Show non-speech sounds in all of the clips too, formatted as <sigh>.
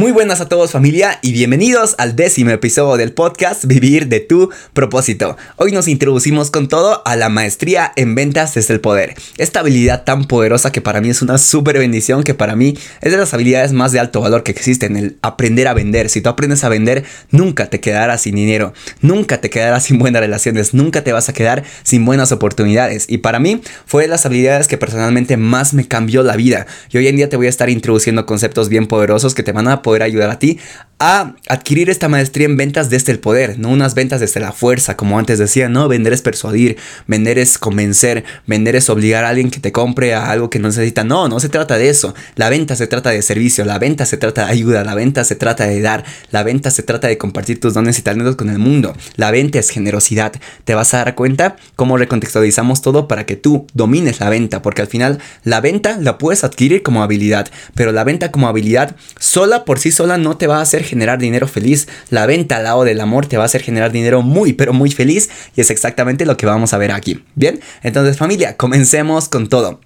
Muy buenas a todos familia y bienvenidos al décimo episodio del podcast Vivir de tu propósito. Hoy nos introducimos con todo a la maestría en ventas desde el poder. Esta habilidad tan poderosa que para mí es una súper bendición, que para mí es de las habilidades más de alto valor que existen, el aprender a vender. Si tú aprendes a vender, nunca te quedarás sin dinero, nunca te quedarás sin buenas relaciones, nunca te vas a quedar sin buenas oportunidades. Y para mí fue de las habilidades que personalmente más me cambió la vida. Y hoy en día te voy a estar introduciendo conceptos bien poderosos que te van a poder ayudar a ti a adquirir esta maestría en ventas desde el poder, no unas ventas desde la fuerza, como antes decía, no, vender es persuadir, vender es convencer, vender es obligar a alguien que te compre a algo que no necesita, no, no se trata de eso, la venta se trata de servicio, la venta se trata de ayuda, la venta se trata de dar, la venta se trata de compartir tus dones y talentos con el mundo, la venta es generosidad, te vas a dar cuenta cómo recontextualizamos todo para que tú domines la venta, porque al final la venta la puedes adquirir como habilidad, pero la venta como habilidad sola por sí sola no te va a hacer generar dinero feliz. La venta al lado del amor te va a hacer generar dinero muy, pero muy feliz. Y es exactamente lo que vamos a ver aquí. Bien, entonces familia, comencemos con todo.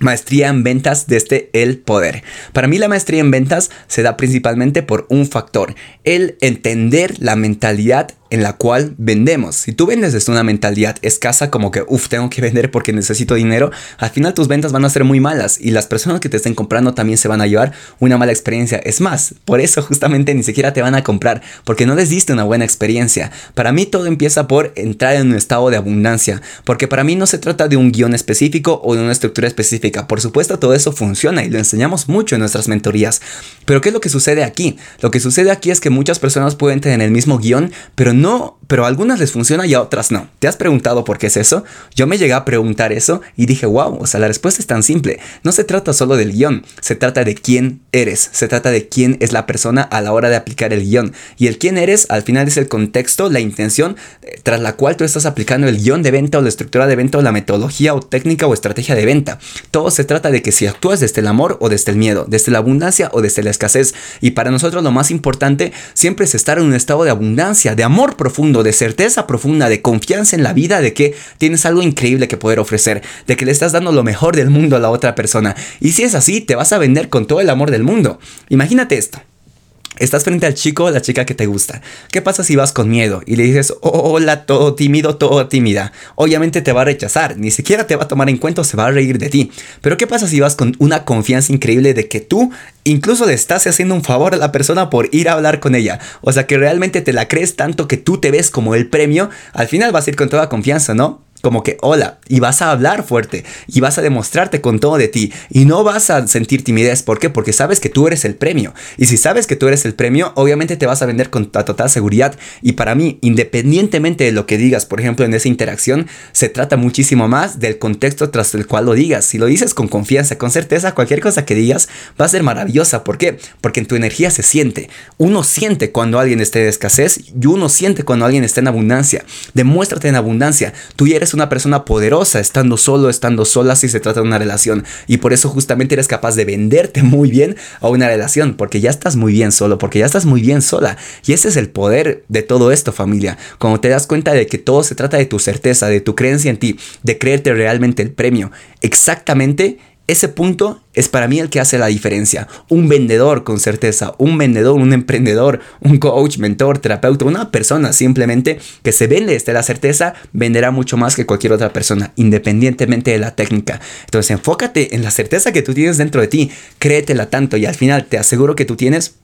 Maestría en ventas desde el poder. Para mí la maestría en ventas se da principalmente por un factor, el entender la mentalidad en la cual vendemos. Si tú vendes desde una mentalidad escasa como que, uff, tengo que vender porque necesito dinero, al final tus ventas van a ser muy malas y las personas que te estén comprando también se van a llevar una mala experiencia. Es más, por eso justamente ni siquiera te van a comprar porque no les diste una buena experiencia. Para mí todo empieza por entrar en un estado de abundancia, porque para mí no se trata de un guion específico o de una estructura específica. Por supuesto, todo eso funciona y lo enseñamos mucho en nuestras mentorías. Pero ¿qué es lo que sucede aquí? Lo que sucede aquí es que muchas personas pueden tener el mismo guion, pero no, no pero a algunas les funciona y a otras no. ¿Te has preguntado por qué es eso? Yo me llegué a preguntar eso y dije, wow, o sea, la respuesta es tan simple. No se trata solo del guion, se trata de quién eres, se trata de quién es la persona a la hora de aplicar el guion. Y el quién eres al final es el contexto, la intención eh, tras la cual tú estás aplicando el guion de venta o la estructura de venta o la metodología o técnica o estrategia de venta. Todo se trata de que si actúas desde el amor o desde el miedo, desde la abundancia o desde la escasez. Y para nosotros lo más importante siempre es estar en un estado de abundancia, de amor profundo, de certeza profunda, de confianza en la vida, de que tienes algo increíble que poder ofrecer, de que le estás dando lo mejor del mundo a la otra persona. Y si es así, te vas a vender con todo el amor del mundo. Imagínate esto. Estás frente al chico o la chica que te gusta. ¿Qué pasa si vas con miedo y le dices, hola, todo tímido, todo tímida? Obviamente te va a rechazar, ni siquiera te va a tomar en cuenta o se va a reír de ti. Pero ¿qué pasa si vas con una confianza increíble de que tú incluso le estás haciendo un favor a la persona por ir a hablar con ella? O sea que realmente te la crees tanto que tú te ves como el premio, al final vas a ir con toda confianza, ¿no? Como que hola y vas a hablar fuerte y vas a demostrarte con todo de ti y no vas a sentir timidez. ¿Por qué? Porque sabes que tú eres el premio. Y si sabes que tú eres el premio, obviamente te vas a vender con total seguridad. Y para mí, independientemente de lo que digas, por ejemplo, en esa interacción, se trata muchísimo más del contexto tras el cual lo digas. Si lo dices con confianza, con certeza, cualquier cosa que digas va a ser maravillosa. ¿Por qué? Porque en tu energía se siente. Uno siente cuando alguien esté de escasez y uno siente cuando alguien está en abundancia. Demuéstrate en abundancia. Tú eres una persona poderosa estando solo, estando sola si se trata de una relación. Y por eso justamente eres capaz de venderte muy bien a una relación, porque ya estás muy bien solo, porque ya estás muy bien sola. Y ese es el poder de todo esto, familia. Cuando te das cuenta de que todo se trata de tu certeza, de tu creencia en ti, de creerte realmente el premio. Exactamente ese punto es para mí el que hace la diferencia. Un vendedor con certeza, un vendedor, un emprendedor, un coach, mentor, terapeuta, una persona simplemente que se vende desde la certeza, venderá mucho más que cualquier otra persona, independientemente de la técnica. Entonces enfócate en la certeza que tú tienes dentro de ti, créetela tanto y al final te aseguro que tú tienes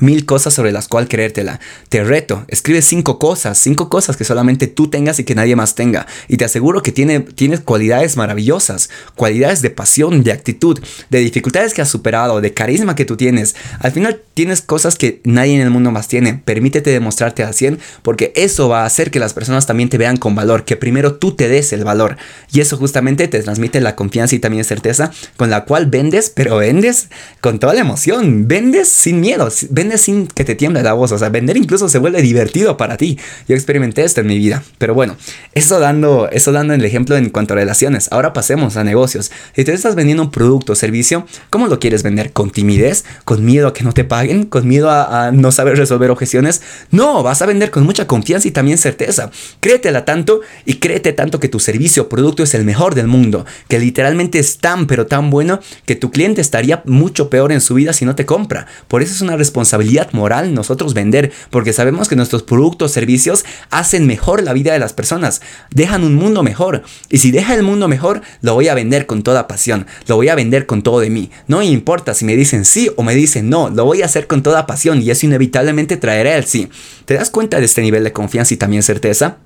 mil cosas sobre las cuales creértela. Te reto, escribe cinco cosas, cinco cosas que solamente tú tengas y que nadie más tenga. Y te aseguro que tiene, tienes cualidades maravillosas, cualidades de pasión, de actitud, de dificultades que has superado, de carisma que tú tienes. Al final tienes cosas que nadie en el mundo más tiene. Permítete demostrarte a 100 porque eso va a hacer que las personas también te vean con valor, que primero tú te des el valor. Y eso justamente te transmite la confianza y también certeza con la cual vendes, pero vendes con toda la emoción, vendes sin miedo vende sin que te tiemble la voz, o sea, vender incluso se vuelve divertido para ti. Yo experimenté esto en mi vida, pero bueno, eso dando, eso dando el ejemplo en cuanto a relaciones. Ahora pasemos a negocios. Si te estás vendiendo un producto o servicio, ¿cómo lo quieres vender? ¿Con timidez? ¿Con miedo a que no te paguen? ¿Con miedo a, a no saber resolver objeciones? No, vas a vender con mucha confianza y también certeza. Créetela tanto y créete tanto que tu servicio o producto es el mejor del mundo, que literalmente es tan pero tan bueno que tu cliente estaría mucho peor en su vida si no te compra. Por eso es una responsabilidad moral nosotros vender, porque sabemos que nuestros productos servicios hacen mejor la vida de las personas, dejan un mundo mejor. Y si deja el mundo mejor, lo voy a vender con toda pasión, lo voy a vender con todo de mí. No importa si me dicen sí o me dicen no, lo voy a hacer con toda pasión y eso inevitablemente traerá el sí. ¿Te das cuenta de este nivel de confianza y también certeza?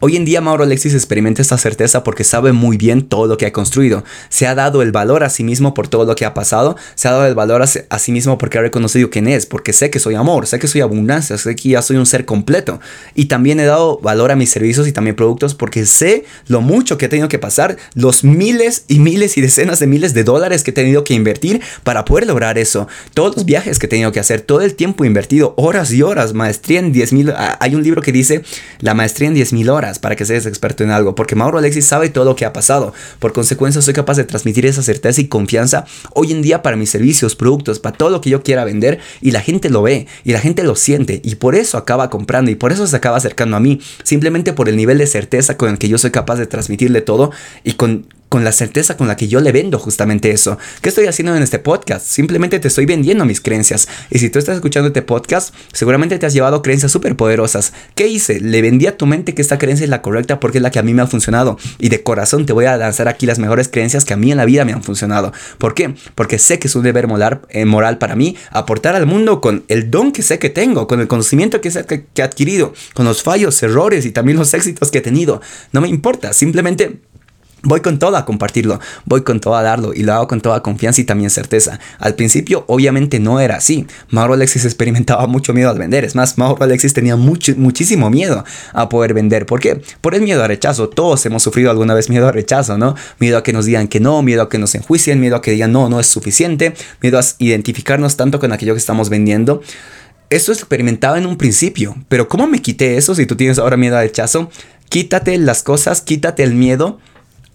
Hoy en día Mauro Alexis experimenta esta certeza porque sabe muy bien todo lo que ha construido. Se ha dado el valor a sí mismo por todo lo que ha pasado. Se ha dado el valor a sí mismo porque ha reconocido quién es. Porque sé que soy amor, sé que soy abundancia, sé que ya soy un ser completo. Y también he dado valor a mis servicios y también productos porque sé lo mucho que he tenido que pasar, los miles y miles y decenas de miles de dólares que he tenido que invertir para poder lograr eso. Todos los viajes que he tenido que hacer, todo el tiempo invertido, horas y horas, maestría en 10 mil. Ah, hay un libro que dice la maestría en 10 mil para que seas experto en algo, porque Mauro Alexis sabe todo lo que ha pasado. Por consecuencia, soy capaz de transmitir esa certeza y confianza hoy en día para mis servicios, productos, para todo lo que yo quiera vender y la gente lo ve y la gente lo siente y por eso acaba comprando y por eso se acaba acercando a mí, simplemente por el nivel de certeza con el que yo soy capaz de transmitirle todo y con con la certeza con la que yo le vendo justamente eso. ¿Qué estoy haciendo en este podcast? Simplemente te estoy vendiendo mis creencias. Y si tú estás escuchando este podcast, seguramente te has llevado creencias súper poderosas. ¿Qué hice? Le vendí a tu mente que esta creencia es la correcta porque es la que a mí me ha funcionado. Y de corazón te voy a lanzar aquí las mejores creencias que a mí en la vida me han funcionado. ¿Por qué? Porque sé que es un deber moral, eh, moral para mí aportar al mundo con el don que sé que tengo, con el conocimiento que sé que he adquirido, con los fallos, errores y también los éxitos que he tenido. No me importa, simplemente Voy con todo a compartirlo, voy con todo a darlo y lo hago con toda confianza y también certeza. Al principio obviamente no era así. Mauro Alexis <laughs> experimentaba mucho miedo al vender. Es más, Mauro Alexis tenía muchísimo miedo a poder vender. ¿Por qué? Por el miedo al rechazo. Todos hemos sufrido alguna vez miedo al rechazo, ¿no? Miedo a que nos digan que no, miedo a que nos enjuicien, miedo a que digan no, no es suficiente, miedo a identificarnos tanto con aquello que estamos vendiendo. Eso experimentaba en un principio, pero ¿cómo me quité eso si tú tienes ahora miedo al rechazo? Quítate las cosas, quítate el miedo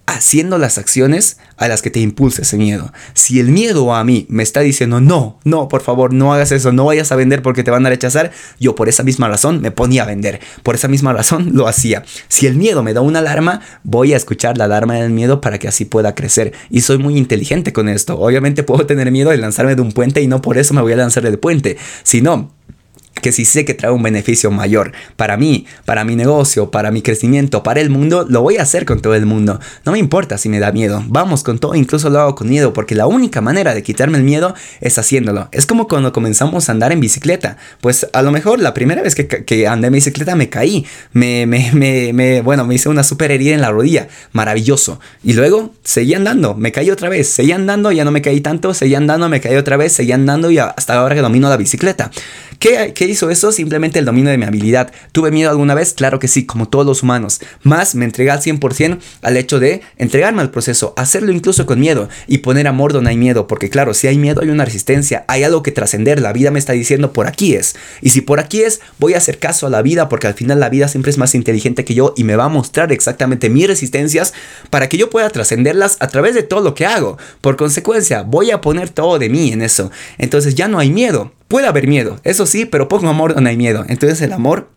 haciendo las acciones a las que te impulsa ese miedo. Si el miedo a mí me está diciendo, no, no, por favor, no hagas eso, no vayas a vender porque te van a rechazar, yo por esa misma razón me ponía a vender. Por esa misma razón lo hacía. Si el miedo me da una alarma, voy a escuchar la alarma del miedo para que así pueda crecer. Y soy muy inteligente con esto. Obviamente puedo tener miedo de lanzarme de un puente y no por eso me voy a lanzar del puente, sino que si sé que trae un beneficio mayor para mí, para mi negocio, para mi crecimiento, para el mundo, lo voy a hacer con todo el mundo. No me importa si me da miedo. Vamos con todo, incluso lo hago con miedo, porque la única manera de quitarme el miedo es haciéndolo. Es como cuando comenzamos a andar en bicicleta. Pues a lo mejor la primera vez que, andé en bicicleta me caí. Me, bueno, me hice una super herida en la rodilla. Maravilloso. Y luego seguí andando. Me caí otra vez. Seguí andando, ya no me caí tanto. Seguí andando, me caí otra vez. Seguí andando y hasta ahora que domino la bicicleta. ¿Qué, ¿Qué hizo eso? Simplemente el dominio de mi habilidad. ¿Tuve miedo alguna vez? Claro que sí, como todos los humanos. Más me entregué al 100% al hecho de entregarme al proceso, hacerlo incluso con miedo y poner amor donde hay miedo. Porque claro, si hay miedo hay una resistencia, hay algo que trascender. La vida me está diciendo por aquí es. Y si por aquí es, voy a hacer caso a la vida porque al final la vida siempre es más inteligente que yo y me va a mostrar exactamente mis resistencias para que yo pueda trascenderlas a través de todo lo que hago. Por consecuencia, voy a poner todo de mí en eso. Entonces ya no hay miedo. Puede haber miedo, eso sí, pero pongo amor donde hay miedo. Entonces el amor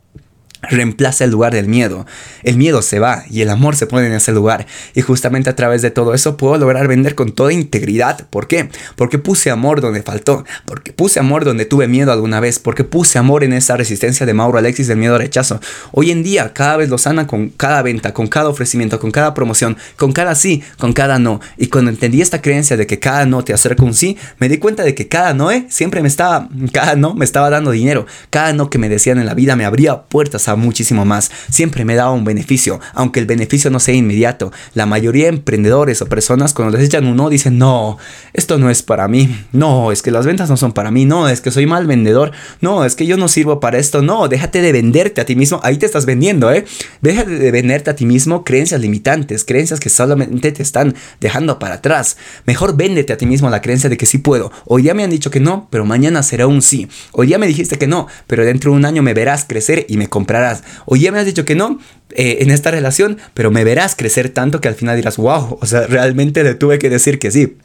reemplaza el lugar del miedo. El miedo se va y el amor se pone en ese lugar. Y justamente a través de todo eso puedo lograr vender con toda integridad. ¿Por qué? Porque puse amor donde faltó. Porque puse amor donde tuve miedo alguna vez. Porque puse amor en esa resistencia de Mauro Alexis del miedo al rechazo. Hoy en día cada vez lo sana con cada venta, con cada ofrecimiento, con cada promoción, con cada sí, con cada no. Y cuando entendí esta creencia de que cada no te acerca un sí, me di cuenta de que cada no siempre me estaba, cada no me estaba dando dinero. Cada no que me decían en la vida me abría puertas, muchísimo más. Siempre me daba un beneficio, aunque el beneficio no sea inmediato. La mayoría de emprendedores o personas cuando les echan un no dicen, no, esto no es para mí. No, es que las ventas no son para mí. No, es que soy mal vendedor. No, es que yo no sirvo para esto. No, déjate de venderte a ti mismo. Ahí te estás vendiendo, ¿eh? Déjate de venderte a ti mismo creencias limitantes, creencias que solamente te están dejando para atrás. Mejor véndete a ti mismo la creencia de que sí puedo. Hoy ya me han dicho que no, pero mañana será un sí. Hoy ya me dijiste que no, pero dentro de un año me verás crecer y me comprarás. Hoy ya me has dicho que no eh, en esta relación, pero me verás crecer tanto que al final dirás, wow, o sea, realmente le tuve que decir que sí.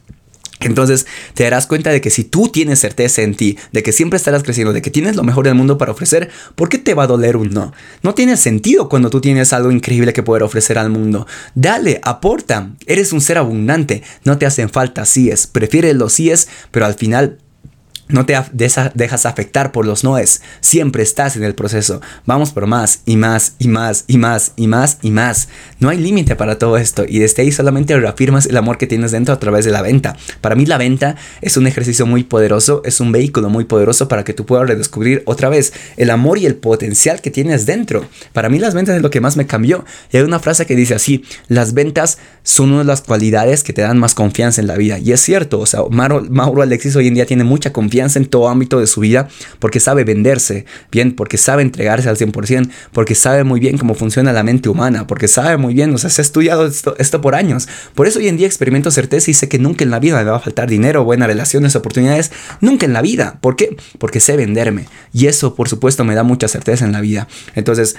Entonces te darás cuenta de que si tú tienes certeza en ti, de que siempre estarás creciendo, de que tienes lo mejor del mundo para ofrecer, ¿por qué te va a doler un no? No tiene sentido cuando tú tienes algo increíble que poder ofrecer al mundo. Dale, aporta. Eres un ser abundante. No te hacen falta síes. Prefieres los síes, pero al final no te dejas afectar por los noes. Siempre estás en el proceso. Vamos por más y más y más y más y más y más. No hay límite para todo esto. Y desde ahí solamente reafirmas el amor que tienes dentro a través de la venta. Para mí la venta es un ejercicio muy poderoso. Es un vehículo muy poderoso para que tú puedas redescubrir otra vez el amor y el potencial que tienes dentro. Para mí las ventas es lo que más me cambió. Y hay una frase que dice así. Las ventas son una de las cualidades que te dan más confianza en la vida. Y es cierto. O sea, Mauro, Mauro Alexis hoy en día tiene mucha confianza en todo ámbito de su vida porque sabe venderse bien, porque sabe entregarse al 100%, porque sabe muy bien cómo funciona la mente humana, porque sabe muy bien, o sea, se ha estudiado esto, esto por años. Por eso hoy en día experimento certeza y sé que nunca en la vida me va a faltar dinero, buenas relaciones, oportunidades, nunca en la vida. ¿Por qué? Porque sé venderme. Y eso, por supuesto, me da mucha certeza en la vida. Entonces,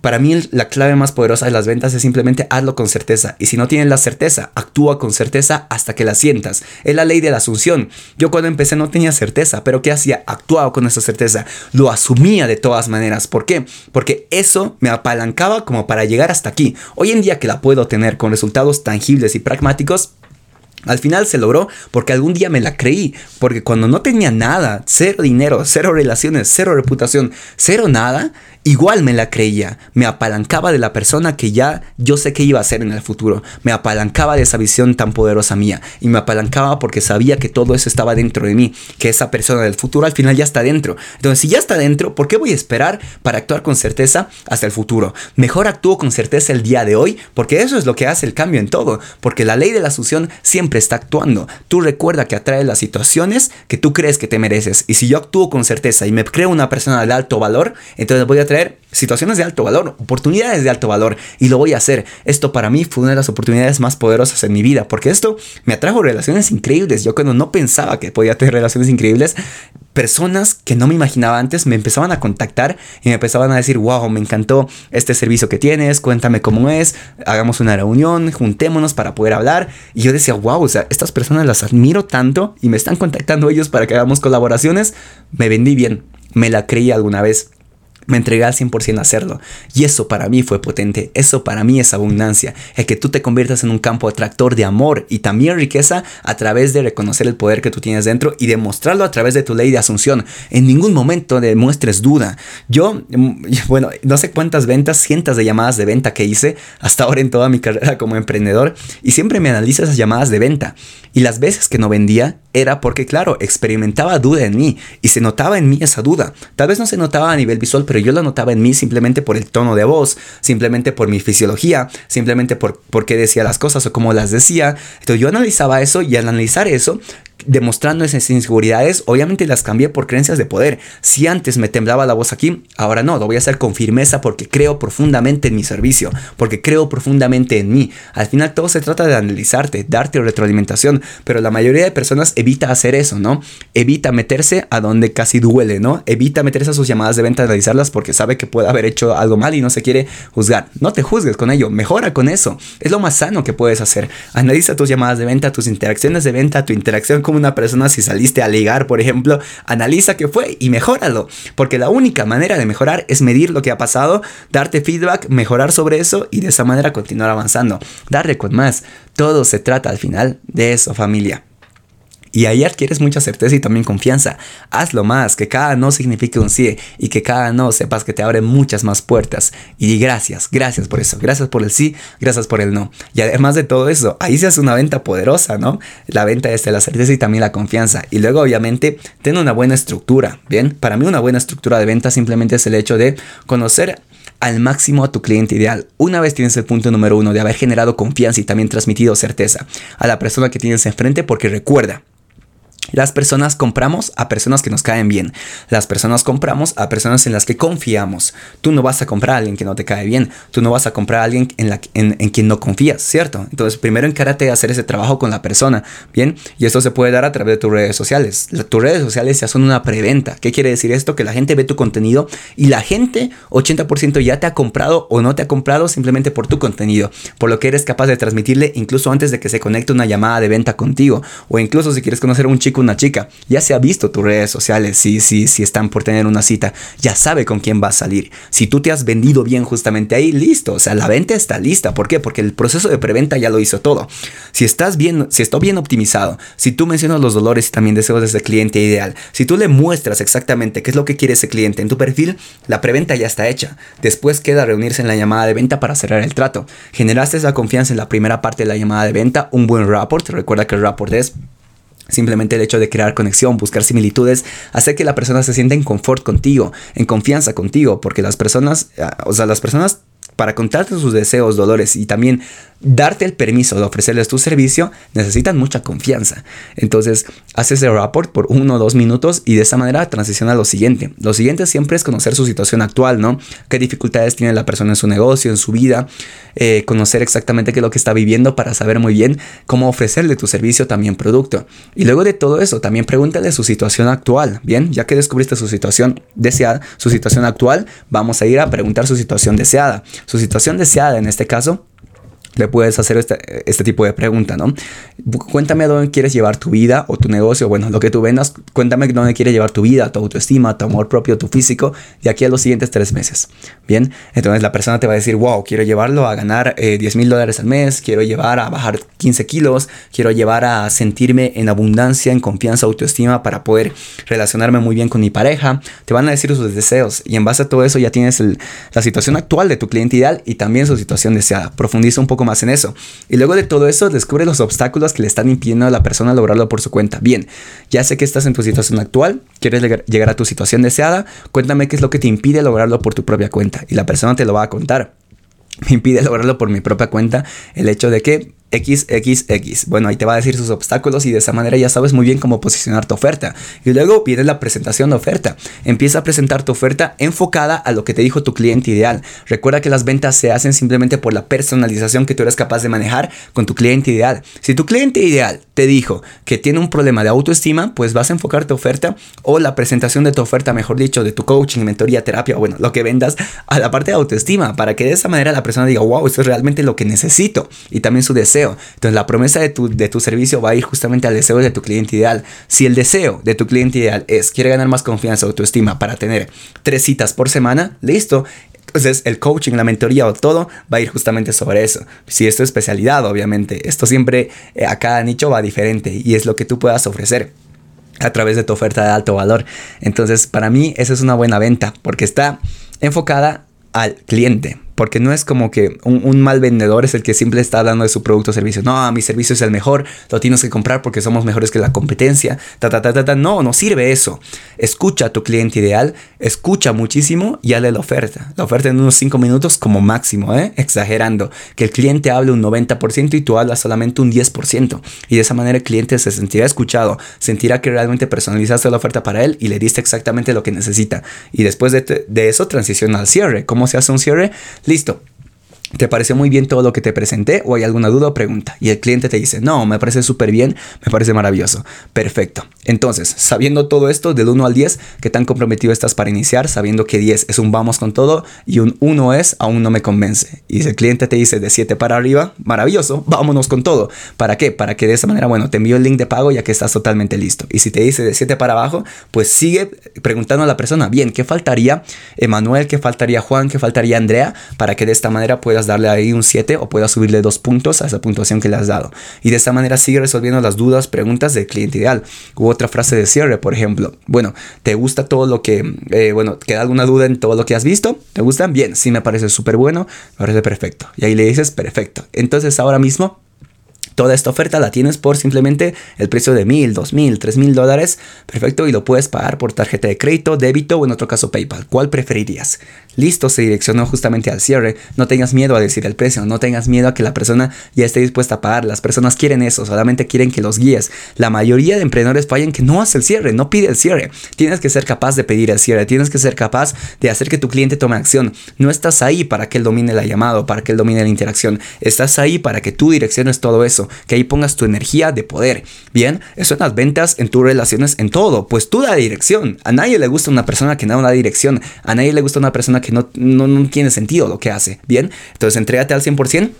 para mí la clave más poderosa de las ventas es simplemente hazlo con certeza. Y si no tienes la certeza, actúa con certeza hasta que la sientas. Es la ley de la asunción. Yo cuando empecé no tenía certeza, pero ¿qué hacía? Actuaba con esa certeza. Lo asumía de todas maneras. ¿Por qué? Porque eso me apalancaba como para llegar hasta aquí. Hoy en día que la puedo tener con resultados tangibles y pragmáticos, al final se logró porque algún día me la creí, porque cuando no tenía nada, cero dinero, cero relaciones, cero reputación, cero nada, igual me la creía, me apalancaba de la persona que ya yo sé que iba a ser en el futuro, me apalancaba de esa visión tan poderosa mía y me apalancaba porque sabía que todo eso estaba dentro de mí, que esa persona del futuro al final ya está dentro. Entonces, si ya está dentro, ¿por qué voy a esperar para actuar con certeza hasta el futuro? Mejor actúo con certeza el día de hoy, porque eso es lo que hace el cambio en todo, porque la ley de la asunción siempre está actuando. Tú recuerda que atrae las situaciones que tú crees que te mereces y si yo actúo con certeza y me creo una persona de alto valor, entonces voy a traer situaciones de alto valor, oportunidades de alto valor y lo voy a hacer. Esto para mí fue una de las oportunidades más poderosas en mi vida porque esto me atrajo relaciones increíbles. Yo cuando no pensaba que podía tener relaciones increíbles, personas que no me imaginaba antes me empezaban a contactar y me empezaban a decir, wow, me encantó este servicio que tienes, cuéntame cómo es, hagamos una reunión, juntémonos para poder hablar. Y yo decía, wow, o sea, estas personas las admiro tanto y me están contactando ellos para que hagamos colaboraciones. Me vendí bien, me la creí alguna vez me entregué al 100% a hacerlo. Y eso para mí fue potente. Eso para mí es abundancia. El que tú te conviertas en un campo atractor de amor y también riqueza a través de reconocer el poder que tú tienes dentro y demostrarlo a través de tu ley de asunción. En ningún momento demuestres duda. Yo, mm, <laughs> bueno, no sé cuántas ventas, cientos de llamadas de venta que hice hasta ahora en toda mi carrera como emprendedor y siempre me analizo esas llamadas de venta. Y las veces que no vendía era porque, claro, experimentaba duda en mí y se notaba en mí esa duda. Tal vez no se notaba a nivel visual, pero yo la notaba en mí simplemente por el tono de voz, simplemente por mi fisiología, simplemente por, por qué decía las cosas o cómo las decía. Entonces yo analizaba eso y al analizar eso, demostrando esas inseguridades, obviamente las cambié por creencias de poder. Si antes me temblaba la voz aquí, ahora no, lo voy a hacer con firmeza porque creo profundamente en mi servicio, porque creo profundamente en mí. Al final todo se trata de analizarte, darte retroalimentación, pero la mayoría de personas evita hacer eso, ¿no? Evita meterse a donde casi duele, ¿no? Evita meterse a sus llamadas de venta, analizarlas porque sabe que puede haber hecho algo mal y no se quiere juzgar. No te juzgues con ello, mejora con eso. Es lo más sano que puedes hacer. Analiza tus llamadas de venta, tus interacciones de venta, tu interacción con una persona si saliste a ligar, por ejemplo, analiza qué fue y mejóralo, porque la única manera de mejorar es medir lo que ha pasado, darte feedback, mejorar sobre eso y de esa manera continuar avanzando, darle con más. Todo se trata al final de eso, familia. Y ahí adquieres mucha certeza y también confianza. Hazlo más, que cada no signifique un sí y que cada no sepas que te abre muchas más puertas. Y gracias, gracias por eso, gracias por el sí, gracias por el no. Y además de todo eso, ahí se hace una venta poderosa, ¿no? La venta es de la certeza y también la confianza. Y luego obviamente ten una buena estructura, ¿bien? Para mí una buena estructura de venta simplemente es el hecho de conocer al máximo a tu cliente ideal. Una vez tienes el punto número uno de haber generado confianza y también transmitido certeza a la persona que tienes enfrente, porque recuerda, las personas compramos a personas que nos caen bien. Las personas compramos a personas en las que confiamos. Tú no vas a comprar a alguien que no te cae bien. Tú no vas a comprar a alguien en, la, en, quien no confías, ¿cierto? Entonces, primero encárate de hacer ese trabajo con la persona, ¿bien? Y esto se puede dar a través de tus redes sociales. tus redes sociales ya son una preventa. ¿Qué quiere decir esto? Que la gente ve tu contenido y la gente, 80% ya te ha comprado o no te ha comprado simplemente por tu contenido, por lo que eres capaz de transmitirle incluso antes de que se conecte una llamada de venta contigo o incluso si quieres conocer a un chico una chica, ya se ha visto tus redes sociales, si, si, si están por tener una cita, ya sabe con quién va a salir. Si tú te has vendido bien justamente ahí, listo, o sea, la venta está lista. ¿Por qué? Porque el proceso de preventa ya lo hizo todo. Si estás bien, si está bien optimizado, si tú mencionas los dolores y también deseos de ese cliente ideal, si tú le muestras exactamente qué es lo que quiere ese cliente en tu perfil, la preventa ya está hecha. Después queda reunirse en la llamada de venta para cerrar el trato. Generaste esa confianza en la primera parte de la llamada de venta, un buen rapport. Recuerda que el rapport es Simplemente el hecho de crear conexión, buscar similitudes, hacer que la persona se sienta en confort contigo, en confianza contigo, porque las personas, ah, o sea, las personas para contarte sus deseos, dolores y también darte el permiso de ofrecerles tu servicio, necesitan mucha confianza. Entonces, haces el rapport por uno o dos minutos y de esa manera transiciona a lo siguiente. Lo siguiente siempre es conocer su situación actual, ¿no? ¿Qué dificultades tiene la persona en su negocio, en su vida? Eh, conocer exactamente qué es lo que está viviendo para saber muy bien cómo ofrecerle tu servicio, también producto. Y luego de todo eso, también pregúntale su situación actual, ¿bien? Ya que descubriste su situación deseada, su situación actual, vamos a ir a preguntar su situación deseada. Su situación deseada en este caso le puedes hacer este, este, tipo de pregunta, ¿no? Cuéntame dónde quieres llevar tu vida o tu negocio, bueno, lo que tú vendas, cuéntame dónde quieres llevar tu vida, tu autoestima, tu amor propio, tu físico, de aquí a los siguientes tres meses. Bien, entonces la persona te va a decir, wow, quiero llevarlo a ganar 10 eh, mil dólares al mes, quiero llevar a bajar 15 kilos, quiero llevar a sentirme en abundancia, en confianza, autoestima para poder relacionarme muy bien con mi pareja. Te van a decir sus deseos y en base a todo eso ya tienes la situación actual de tu cliente ideal y también su situación deseada. Profundiza un poco más en eso. Y luego de todo eso, descubre los obstáculos que le están impidiendo a la persona lograrlo por su cuenta. Bien, ya sé que estás en tu situación actual, quieres llegar a tu situación deseada, cuéntame qué es lo que te impide lograrlo por tu propia cuenta. Y la persona te lo va a contar. Me impide lograrlo por mi propia cuenta el hecho de que XXX. Bueno, ahí te va a decir sus obstáculos y de esa manera ya sabes muy bien cómo posicionar tu oferta. Y luego viene la presentación de oferta. Empieza a presentar tu oferta enfocada a lo que te dijo tu cliente ideal. Recuerda que las ventas se hacen simplemente por la personalización que tú eres capaz de manejar con tu cliente ideal. Si tu cliente ideal te dijo que tiene un problema de autoestima, pues vas a enfocar tu oferta o la presentación de tu oferta, mejor dicho, de tu coaching, mentoría, terapia, bueno, lo que vendas a la parte de autoestima para que de esa manera la persona diga, wow, esto es realmente lo que necesito y también su deseo entonces la promesa de tu, de tu servicio va a ir justamente al deseo de tu cliente ideal. Si el deseo de tu cliente ideal es, quiere ganar más confianza, autoestima para tener tres citas por semana, listo. Entonces el coaching, la mentoría o todo va a ir justamente sobre eso. Si es tu especialidad, obviamente. Esto siempre eh, a cada nicho va diferente y es lo que tú puedas ofrecer a través de tu oferta de alto valor. Entonces, para mí, esa es una buena venta porque está enfocada al cliente. Porque no es como que un, mal vendedor es el que siempre está hablando de su producto o servicio. No, mi servicio es el mejor, lo tienes que comprar porque somos mejores que la competencia. Ta, ta, ta, ta, No, no sirve eso. Escucha a tu cliente ideal, escucha muchísimo y hazle la oferta. La oferta en unos 5 minutos como máximo, ¿eh? exagerando. Que el cliente hable un 90% y tú hablas solamente un 10%. Y de esa manera el cliente se sentirá escuchado, sentirá que realmente personalizaste la oferta para él y le diste exactamente lo que necesita. Y después de, de eso transiciona al cierre. ¿Cómo se hace un cierre? Listo. ¿Te pareció muy bien todo lo que te presenté o hay alguna duda o pregunta? Y el cliente te dice, no, me parece súper bien, me parece maravilloso. Perfecto. Entonces, sabiendo todo esto, del 1 al 10, ¿qué tan comprometido estás para iniciar? Sabiendo que 10 es un vamos con todo y un 1 es aún no me convence. Y si el cliente te dice de 7 para arriba, maravilloso, vámonos con todo. ¿Para qué? Para que de esa manera, bueno, te envío el link de pago ya que estás totalmente listo. Y si te dice de 7 para abajo, pues sigue preguntando a la persona, bien, ¿qué faltaría Emanuel? ¿Qué faltaría Juan? ¿Qué faltaría Andrea? Para que de esta manera puedas darle ahí un 7 o puedas subirle dos puntos a esa puntuación que le has dado. Y de esta manera sigue resolviendo las dudas, preguntas del cliente ideal. U otra frase de cierre, por ejemplo. Bueno, ¿te gusta todo lo que, eh, bueno, queda alguna duda en todo lo que has visto? ¿Te gustan? Bien, sí me parece súper bueno, me parece perfecto. Y ahí le dices, perfecto. Entonces ahora mismo toda esta oferta la tienes por simplemente el precio de mil, dos mil, tres mil dólares. Perfecto, y lo puedes pagar por tarjeta de crédito, débito o en otro caso PayPal. ¿Cuál preferirías? Listo, se direccionó justamente al cierre. No tengas miedo a decir el precio, no tengas miedo a que la persona ya esté dispuesta a pagar. Las personas quieren eso, solamente quieren que los guíes. La mayoría de emprendedores fallan que no hace el cierre, no pide el cierre. Tienes que ser capaz de pedir el cierre, tienes que ser capaz de hacer que tu cliente tome acción. No estás ahí para que él domine la llamada, para que él domine la interacción. Estás ahí para que tú direcciones todo eso, que ahí pongas tu energía de poder. Bien, eso en las ventas, en tus relaciones, en todo. Pues tú da dirección. A nadie le gusta una persona que no da dirección. A nadie le gusta una persona que no, no, no tiene sentido lo que hace. Bien, entonces entrégate al 100%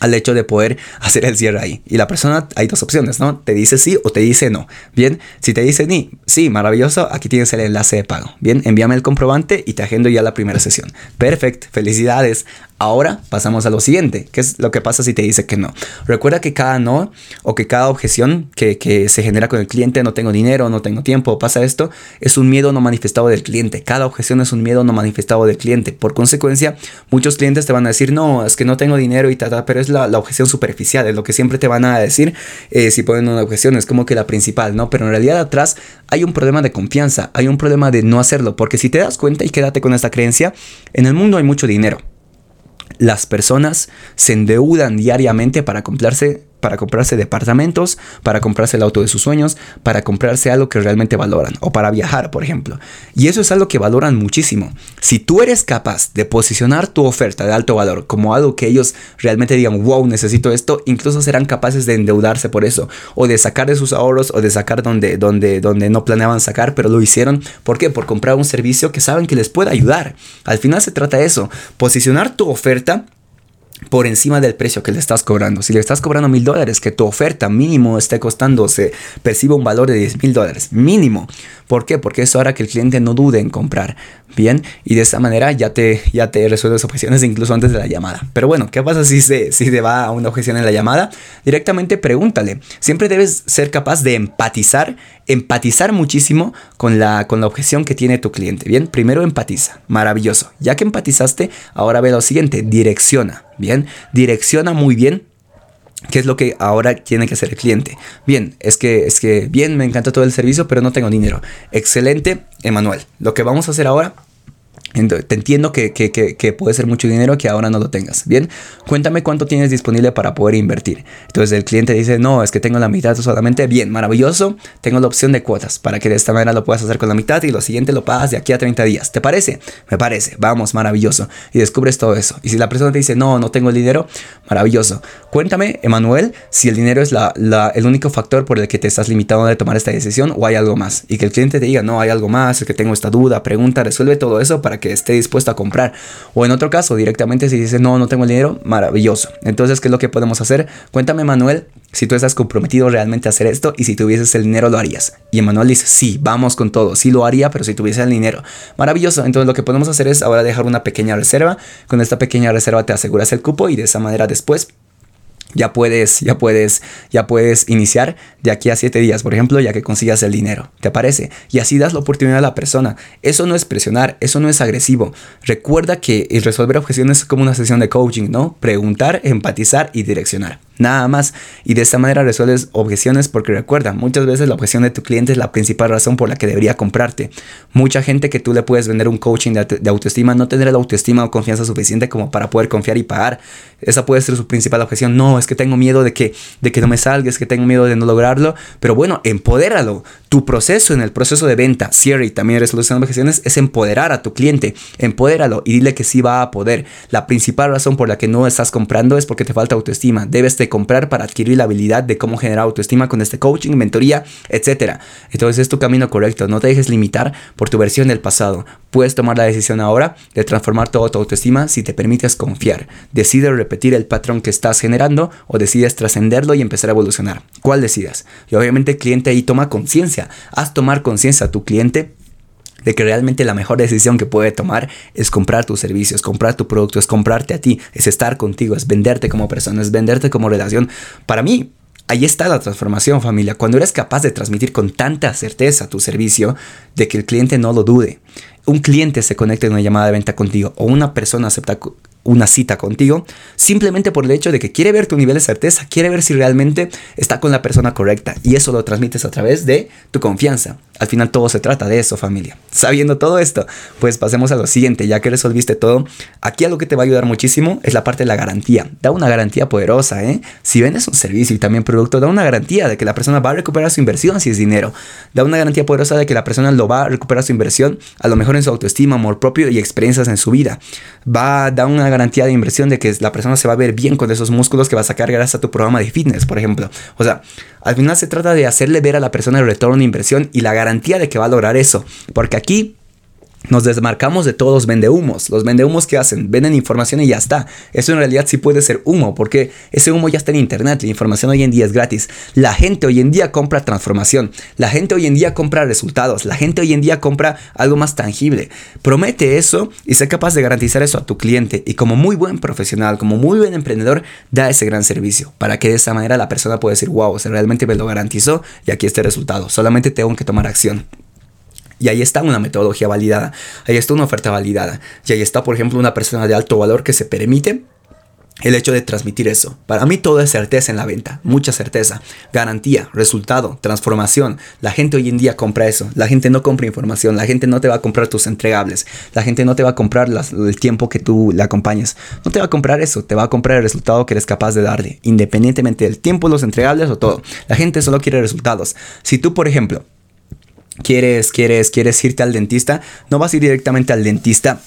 al hecho de poder hacer el cierre ahí. Y la persona, hay dos opciones, ¿no? Te dice sí o te dice no. Bien, si te dice ni, sí, maravilloso, aquí tienes el enlace de pago. Bien, envíame el comprobante y te agendo ya la primera sesión. Perfecto, felicidades. Ahora pasamos a lo siguiente, ¿qué es lo que pasa si te dice que no? Recuerda que cada no o que cada objeción que, que, se genera con el cliente, no tengo dinero, no tengo tiempo, pasa esto, es un miedo no manifestado del cliente. Cada objeción es un miedo no manifestado del cliente. Por consecuencia, muchos clientes te van a decir, no, es que no tengo dinero y tal, pero es la, la, objeción superficial, es lo que siempre te van a decir eh, si ponen una objeción, es como que la principal, ¿no? Pero en realidad atrás hay un problema de confianza, hay un problema de no hacerlo, porque si te das cuenta y quédate con esta creencia, en el mundo hay mucho dinero las personas se endeudan diariamente para comprarse para comprarse departamentos, para comprarse el auto de sus sueños, para comprarse algo que realmente valoran o para viajar, por ejemplo. Y eso es algo que valoran muchísimo. Si tú eres capaz de posicionar tu oferta de alto valor como algo que ellos realmente digan, wow, necesito esto, incluso serán capaces de endeudarse por eso o de sacar de sus ahorros o de sacar donde, donde, donde no planeaban sacar, pero lo hicieron. ¿Por qué? Por comprar un servicio que saben que les puede ayudar. Al final se trata de eso, posicionar tu oferta por encima del precio que le estás cobrando. Si le estás cobrando mil dólares, que tu oferta mínimo esté costando, se perciba un valor de 10 mil dólares. Mínimo. ¿Por qué? Porque eso hará que el cliente no dude en comprar. Bien, y de esta manera ya te, ya te resuelves objeciones incluso antes de la llamada. Pero bueno, ¿qué pasa si se, si te va a una objeción en la llamada? Directamente pregúntale. Siempre debes ser capaz de empatizar, empatizar muchísimo con la, con la objeción que tiene tu cliente. Bien, primero empatiza. Maravilloso. Ya que empatizaste, ahora ve lo siguiente, direcciona. Bien, direcciona muy bien ¿Qué es lo que ahora tiene que hacer el cliente? Bien, es que, es que, bien, me encanta todo el servicio, pero no tengo dinero. Excelente, Emanuel. Lo que vamos a hacer ahora te entiendo que, que, puede ser mucho dinero que ahora no lo tengas. Bien, cuéntame cuánto tienes disponible para poder invertir. Entonces el cliente dice, no, es que tengo la mitad solamente. Bien, maravilloso. Tengo la opción de cuotas para que de esta manera lo puedas hacer con la mitad y lo siguiente lo pagas de aquí a 30 días. ¿Te parece? Me parece. Vamos, maravilloso. Y descubres todo eso. Y si la persona te dice, no, no tengo el dinero, maravilloso. Cuéntame, Emanuel, si el dinero es la, el único factor por el que te estás limitado de tomar esta decisión o hay algo más. Y que el cliente te diga, no, hay algo más, es que tengo esta duda, pregunta, resuelve todo eso para que que esté dispuesto a comprar. O en otro caso, directamente si dice, no, no tengo el dinero, maravilloso. Entonces, ¿qué es lo que podemos hacer? Cuéntame, Manuel, si tú estás comprometido realmente a hacer esto y si tuvieses el dinero, lo harías. Y Manuel dice, sí, vamos con todo, sí lo haría, pero si tuviese el dinero. Maravilloso. Entonces, lo que podemos hacer es ahora dejar una pequeña reserva. Con esta pequeña reserva te aseguras el cupo y de esa manera después ya puedes, ya puedes, ya puedes iniciar de aquí a siete días, por ejemplo, ya que consigas el dinero. ¿Te parece? Y así das la oportunidad a la persona. Eso no es presionar, eso no es agresivo. Recuerda que resolver objeciones es como una sesión de coaching, ¿no? Preguntar, empatizar y direccionar. Nada más. Y de esta manera resuelves objeciones porque recuerda, muchas veces la objeción de tu cliente es la principal razón por la que debería comprarte. Mucha gente que tú le puedes vender un coaching de, autoestima no tendrá la autoestima o confianza suficiente como para poder confiar y pagar. Esa puede ser su principal objeción. No, es que tengo miedo de que, de que no me salga, es que tengo miedo de no lograrlo. Pero bueno, empodéralo. Tu proceso en el proceso de venta, cierre y también resolución de objeciones es empoderar a tu cliente. Empodéralo y dile que sí va a poder. La principal razón por la que no estás comprando es porque te falta autoestima. Debes comprar para adquirir la habilidad de cómo generar autoestima con este coaching, mentoría, etc. Entonces es tu camino correcto. No te dejes limitar por tu versión del pasado. Puedes tomar la decisión ahora de transformar toda tu autoestima si te permites confiar. Decide repetir el patrón que estás generando o decides trascenderlo y empezar a evolucionar. ¿Cuál decidas? Y obviamente cliente ahí toma conciencia. Haz tomar conciencia a tu cliente de que realmente la mejor decisión que puede tomar es comprar tus servicios, comprar tu producto, es comprarte a ti, es estar contigo, es venderte como persona, es venderte como relación. Para mí, Ahí está la transformación familia, cuando eres capaz de transmitir con tanta certeza tu servicio de que el cliente no lo dude. Un cliente se conecta en una llamada de venta contigo o una persona acepta una cita contigo, simplemente por el hecho de que quiere ver tu nivel de certeza, quiere ver si realmente está con la persona correcta. Y eso lo transmites a través de tu confianza. Al final todo se trata de eso, familia. Sabiendo todo esto, pues pasemos a lo siguiente, ya que resolviste todo, aquí algo que te va a ayudar muchísimo es la parte de la garantía. Da una garantía poderosa, ¿eh? Si vendes un servicio y también producto, da una garantía de que la persona va a recuperar su inversión si es dinero. Da una garantía poderosa de que la persona lo va a recuperar su inversión, a lo mejor en su autoestima, amor propio y experiencias en su vida. Va a dar una garantía de inversión de que la persona se va a ver bien con esos músculos que va a sacar gracias a tu programa de fitness, por ejemplo. O sea, al final se trata de hacerle ver a la persona el retorno de inversión y la garantía de que va a lograr eso. Porque aquí nos desmarcamos de todos los vendehumos. Los vendehumos que hacen, venden información y ya está. Eso en realidad sí puede ser humo, porque ese humo ya está en internet. La información hoy en día es gratis. La gente hoy en día compra transformación. La gente hoy en día compra resultados. La gente hoy en día compra algo más tangible. Promete eso y sé capaz de garantizar eso a tu cliente. Y como muy buen profesional, como muy buen emprendedor, da ese gran servicio. Para que de esa manera la persona pueda decir, wow, se realmente me lo garantizó y aquí está el resultado. Solamente tengo que tomar acción. Y ahí está una metodología validada, ahí está una oferta validada, y ahí está, por ejemplo, una persona de alto valor que se permite el hecho de transmitir eso. Para mí todo es certeza en la venta, mucha certeza, garantía, resultado, transformación. La gente hoy en día compra eso. La gente no compra información, la gente no te va a comprar tus entregables, la gente no te va a comprar el tiempo que tú le acompañes. No te va a comprar eso, te va a comprar el resultado que eres capaz de darle, independientemente del tiempo, los entregables o todo. La gente solo quiere resultados. Si tú, por ejemplo, quieres, quieres, quieres irte al dentista, no vas a ir directamente al dentista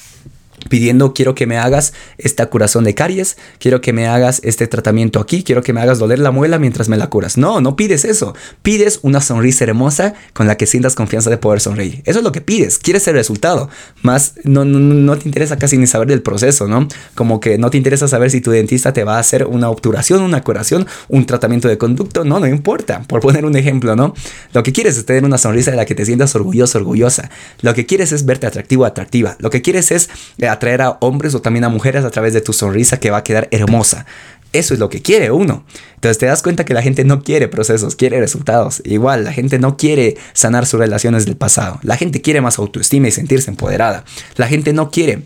pidiendo quiero que me hagas esta curación de caries, quiero que me hagas este tratamiento aquí, quiero que me hagas doler la muela mientras me la curas. No, no pides eso. Pides una sonrisa hermosa con la que sientas confianza de poder sonreír. Eso es lo que pides. Quieres el resultado. Más no, no, no te interesa casi ni saber del proceso, ¿no? Como que no te interesa saber si tu dentista te va a hacer una obturación, una curación, un tratamiento de conducto. No, no importa. Por poner un ejemplo, ¿no? Lo que quieres es tener una sonrisa de la que te sientas orgulloso, orgullosa. Lo que quieres es verte atractivo, atractiva. Lo que quieres es atraer a hombres o también a mujeres a través de tu sonrisa que va a quedar hermosa. Eso es lo que quiere uno. Entonces te das cuenta que la gente no quiere procesos, quiere resultados. Igual, la gente no quiere sanar sus relaciones del pasado. La gente quiere más autoestima y sentirse empoderada. La gente no quiere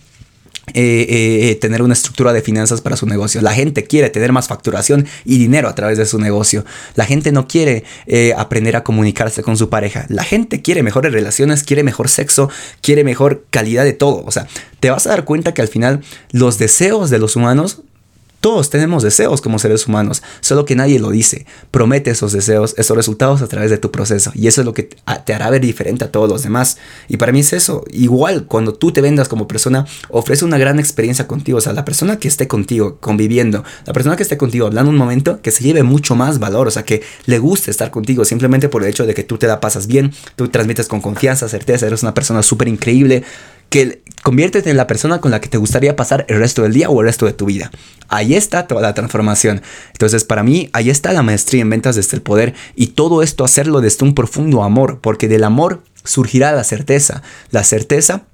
eh, eh, eh, tener una estructura de finanzas para su negocio. La gente quiere tener más facturación y dinero a través de su negocio. La gente no quiere aprender a comunicarse con su pareja. La gente quiere mejores relaciones, quiere mejor sexo, quiere mejor calidad de todo. O sea, te vas a dar cuenta que al final los deseos de los humanos todos tenemos deseos como seres humanos, solo que nadie lo dice. Promete esos deseos, esos resultados a través de tu proceso. Y eso es lo que te hará ver diferente a todos los demás. Y para mí es eso. Igual, cuando tú te vendas como persona, ofrece una gran experiencia contigo. O sea, la persona que esté contigo, conviviendo, la persona que esté contigo hablando un momento, que se lleve mucho más valor. O sea, que le guste estar contigo simplemente por el hecho de que tú te la pasas bien, tú transmites con confianza, certeza, eres una persona súper increíble que conviértete en la persona con la que te gustaría pasar el resto del día o el resto de tu vida. Ahí está toda la transformación. Entonces, para mí, ahí está la maestría en ventas desde el poder y todo esto hacerlo desde un profundo amor, porque del amor surgirá la certeza. La certeza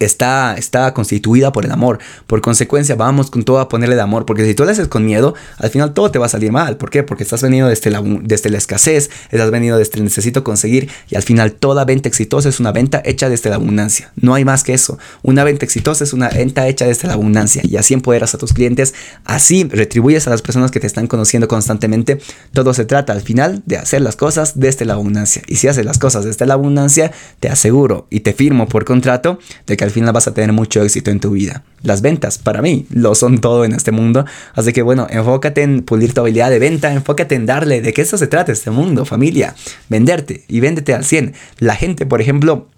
está, está constituida por el amor. Por consecuencia, vamos con todo a ponerle de amor. Porque si tú lo haces con miedo, al final todo te va a salir mal. ¿Por qué? Porque estás venido desde la, desde la escasez, estás venido desde el necesito conseguir. Y al final, toda venta exitosa es una venta hecha desde la abundancia. No hay más que eso. Una venta exitosa es una venta hecha desde la abundancia. Y así empoderas a tus clientes. Así retribuyes a las personas que te están conociendo constantemente. Todo se trata al final de hacer las cosas desde la abundancia. Y si haces las cosas desde la abundancia, te aseguro y te firmo por contrato de que al final vas a tener mucho éxito en tu vida. Las ventas, para mí, lo son todo en este mundo. Así que bueno, enfócate en pulir tu habilidad de venta, enfócate en darle de qué eso se trata este mundo, familia. Venderte y véndete al 100. La gente, por ejemplo,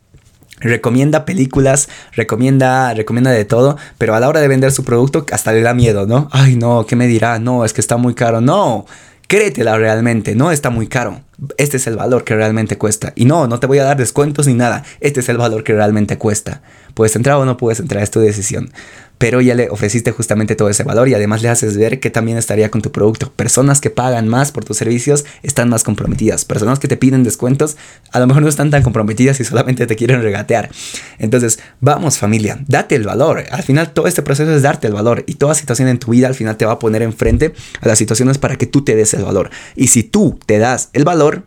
recomienda películas, recomienda, recomienda de todo, pero a la hora de vender su producto hasta le da miedo, ¿no? Ay, no, ¿qué me dirá? No, es que está muy caro. No, créetela realmente, no está muy caro. Este es el valor que realmente cuesta. Y no, no te voy a dar descuentos ni nada. Este es el valor que realmente cuesta. Puedes entrar o no puedes entrar, es tu decisión pero ya le ofreciste justamente todo ese valor y además le haces ver que también estaría con tu producto. Personas que pagan más por tus servicios están más comprometidas. Personas que te piden descuentos a lo mejor no están tan comprometidas y solamente te quieren regatear. Entonces, vamos familia, date el valor. Al final todo este proceso es darte el valor y toda situación en tu vida al final te va a poner enfrente a las situaciones para que tú te des el valor. Y si tú te das el valor,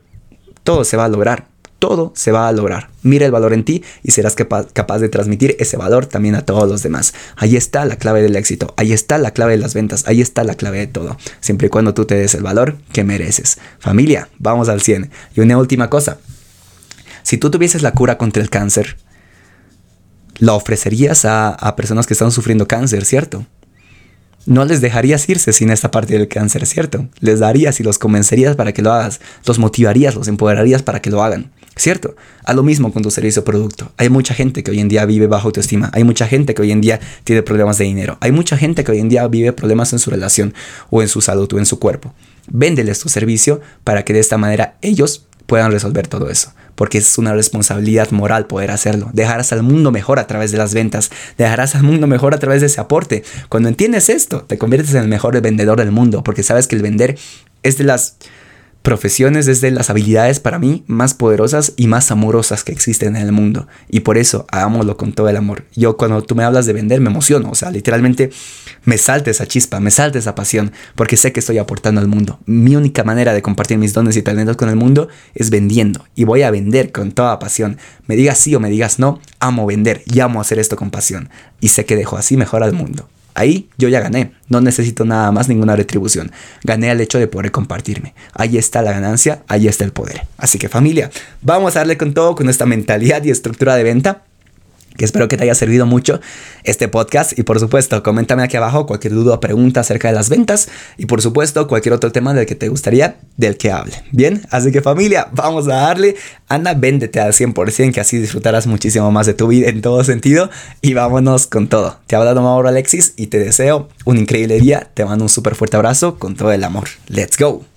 todo se va a lograr todo se va a lograr. Mira el valor en ti y serás capaz de transmitir ese valor también a todos los demás. Ahí está la clave del éxito, ahí está la clave de las ventas, ahí está la clave de todo. Siempre y cuando tú te des el valor que mereces. Familia, vamos al 100. Y una última cosa. Si tú tuvieses la cura contra el cáncer, la ofrecerías a, a personas que están sufriendo cáncer, ¿cierto? no les dejarías irse sin esta parte del cáncer, ¿cierto? Les darías y los convencerías para que lo hagas, los motivarías, los empoderarías para que lo hagan, ¿cierto? A lo mismo con tu servicio o producto. Hay mucha gente que hoy en día vive bajo autoestima, hay mucha gente que hoy en día tiene problemas de dinero, hay mucha gente que hoy en día vive problemas en su relación o en su salud o en su cuerpo. Véndeles tu servicio para que de esta manera ellos puedan resolver todo eso porque es una responsabilidad moral poder hacerlo. Dejarás al mundo mejor a través de las ventas, dejarás al mundo mejor a través de ese aporte. Cuando entiendes esto, te conviertes en el mejor vendedor del mundo, porque sabes que el vender es de las profesiones es de las habilidades para mí más poderosas y más amorosas que existen en el mundo. Y por eso hagámoslo con todo el amor. Yo cuando tú me hablas de vender me emociono. O sea, literalmente me salta esa chispa, me salta esa pasión, porque sé que estoy aportando al mundo. Mi única manera de compartir mis dones y talentos con el mundo es vendiendo. Y voy a vender con toda pasión. Me digas sí o me digas no, amo vender y amo hacer esto con pasión. Y sé que dejo así mejor al mundo. Ahí yo ya gané, no necesito nada más, ninguna retribución. Gané al hecho de poder compartirme. Ahí está la ganancia, ahí está el poder. Así que familia, vamos a darle con todo con esta mentalidad y estructura de venta que espero que te haya servido mucho este podcast y por supuesto coméntame aquí abajo cualquier duda o pregunta acerca de las ventas y por supuesto cualquier otro tema del que te gustaría del que hable. Bien, así que familia, vamos a darle, anda, véndete al 100% que así disfrutarás muchísimo más de tu vida en todo sentido y vámonos con todo. Te ha hablado Mauro Alexis y te deseo un increíble día, te mando un súper fuerte abrazo con todo el amor. Let's go.